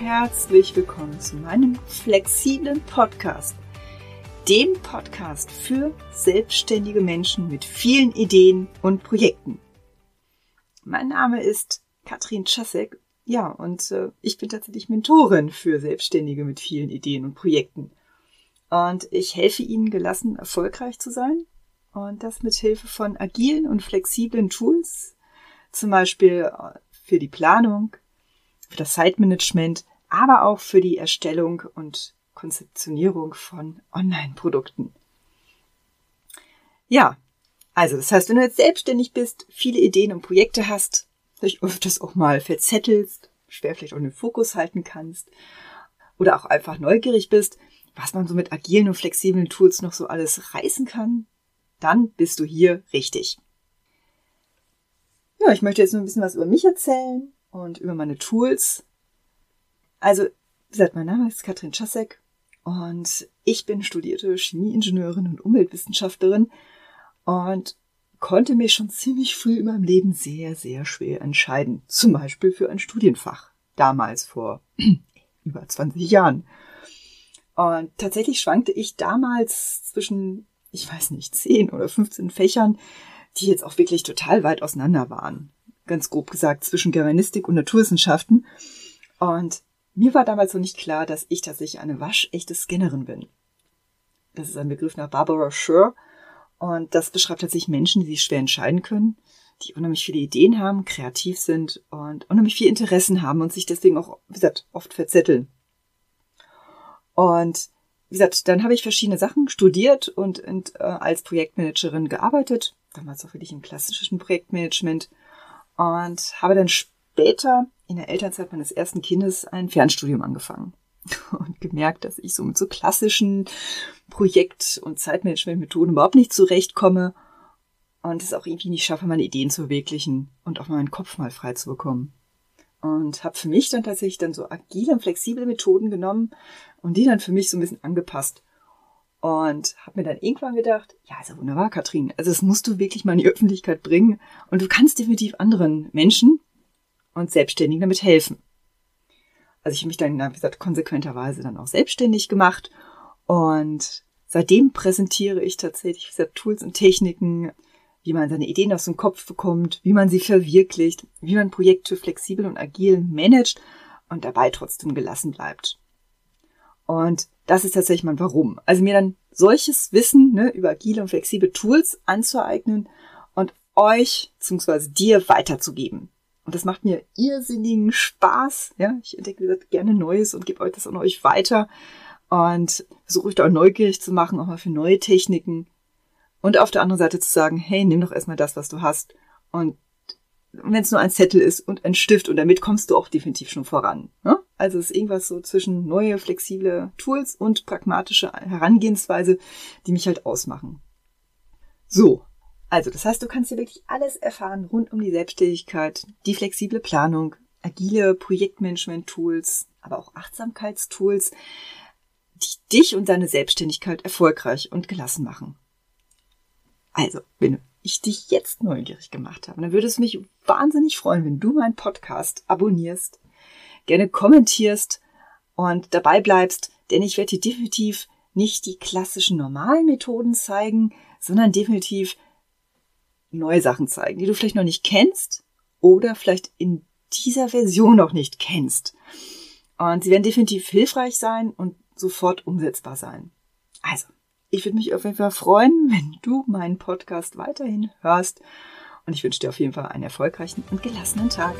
herzlich willkommen zu meinem flexiblen Podcast, dem Podcast für selbstständige Menschen mit vielen Ideen und Projekten. Mein Name ist Katrin Czasek, ja, und äh, ich bin tatsächlich Mentorin für Selbstständige mit vielen Ideen und Projekten. Und ich helfe ihnen gelassen, erfolgreich zu sein. Und das mit Hilfe von agilen und flexiblen Tools, zum Beispiel äh, für die Planung, für das Zeitmanagement, aber auch für die Erstellung und Konzeptionierung von Online-Produkten. Ja, also das heißt, wenn du jetzt selbstständig bist, viele Ideen und Projekte hast, dich öfters auch mal verzettelst, schwer vielleicht auch den Fokus halten kannst oder auch einfach neugierig bist, was man so mit agilen und flexiblen Tools noch so alles reißen kann, dann bist du hier richtig. Ja, ich möchte jetzt nur ein bisschen was über mich erzählen und über meine Tools. Also, wie gesagt, mein Name ist Katrin Czasek und ich bin studierte Chemieingenieurin und Umweltwissenschaftlerin und konnte mich schon ziemlich früh in meinem Leben sehr, sehr schwer entscheiden. Zum Beispiel für ein Studienfach. Damals vor über 20 Jahren. Und tatsächlich schwankte ich damals zwischen, ich weiß nicht, 10 oder 15 Fächern, die jetzt auch wirklich total weit auseinander waren. Ganz grob gesagt zwischen Germanistik und Naturwissenschaften. Und mir war damals noch nicht klar, dass ich tatsächlich eine waschechte Scannerin bin. Das ist ein Begriff nach Barbara Scher. Und das beschreibt tatsächlich Menschen, die sich schwer entscheiden können, die unheimlich viele Ideen haben, kreativ sind und unheimlich viele Interessen haben und sich deswegen auch, wie gesagt, oft verzetteln. Und wie gesagt, dann habe ich verschiedene Sachen studiert und, und äh, als Projektmanagerin gearbeitet, damals auch wirklich im klassischen Projektmanagement und habe dann später in der Elternzeit meines ersten Kindes ein Fernstudium angefangen und gemerkt, dass ich so mit so klassischen Projekt- und Zeitmanagementmethoden überhaupt nicht zurechtkomme und es auch irgendwie nicht schaffe, meine Ideen zu verwirklichen und auch meinen Kopf mal frei zu bekommen und habe für mich dann tatsächlich dann so agile und flexible Methoden genommen und die dann für mich so ein bisschen angepasst. Und habe mir dann irgendwann gedacht, ja, ist ja wunderbar, Katrin. Also das musst du wirklich mal in die Öffentlichkeit bringen und du kannst definitiv anderen Menschen und Selbstständigen damit helfen. Also ich habe mich dann, wie gesagt, konsequenterweise dann auch selbstständig gemacht und seitdem präsentiere ich tatsächlich, wie gesagt, Tools und Techniken, wie man seine Ideen aus dem Kopf bekommt, wie man sie verwirklicht, wie man Projekte flexibel und agil managt und dabei trotzdem gelassen bleibt. Und das ist tatsächlich mein Warum. Also mir dann solches Wissen ne, über agile und flexible Tools anzueignen und euch bzw. dir weiterzugeben. Und das macht mir irrsinnigen Spaß. Ja, ich entdecke gesagt, gerne Neues und gebe euch das an euch weiter und versuche euch da auch neugierig zu machen, auch mal für neue Techniken, und auf der anderen Seite zu sagen, hey, nimm doch erstmal das, was du hast. Und wenn es nur ein Zettel ist und ein Stift und damit kommst du auch definitiv schon voran. Ne? Also es ist irgendwas so zwischen neue, flexible Tools und pragmatische Herangehensweise, die mich halt ausmachen. So. Also, das heißt, du kannst hier wirklich alles erfahren rund um die Selbstständigkeit, die flexible Planung, agile Projektmanagement-Tools, aber auch Achtsamkeitstools, die dich und deine Selbstständigkeit erfolgreich und gelassen machen. Also, wenn ich dich jetzt neugierig gemacht habe, dann würde es mich wahnsinnig freuen, wenn du meinen Podcast abonnierst, gerne kommentierst und dabei bleibst, denn ich werde dir definitiv nicht die klassischen normalen Methoden zeigen, sondern definitiv neue Sachen zeigen, die du vielleicht noch nicht kennst oder vielleicht in dieser Version noch nicht kennst. Und sie werden definitiv hilfreich sein und sofort umsetzbar sein. Also, ich würde mich auf jeden Fall freuen, wenn du meinen Podcast weiterhin hörst. Und ich wünsche dir auf jeden Fall einen erfolgreichen und gelassenen Tag.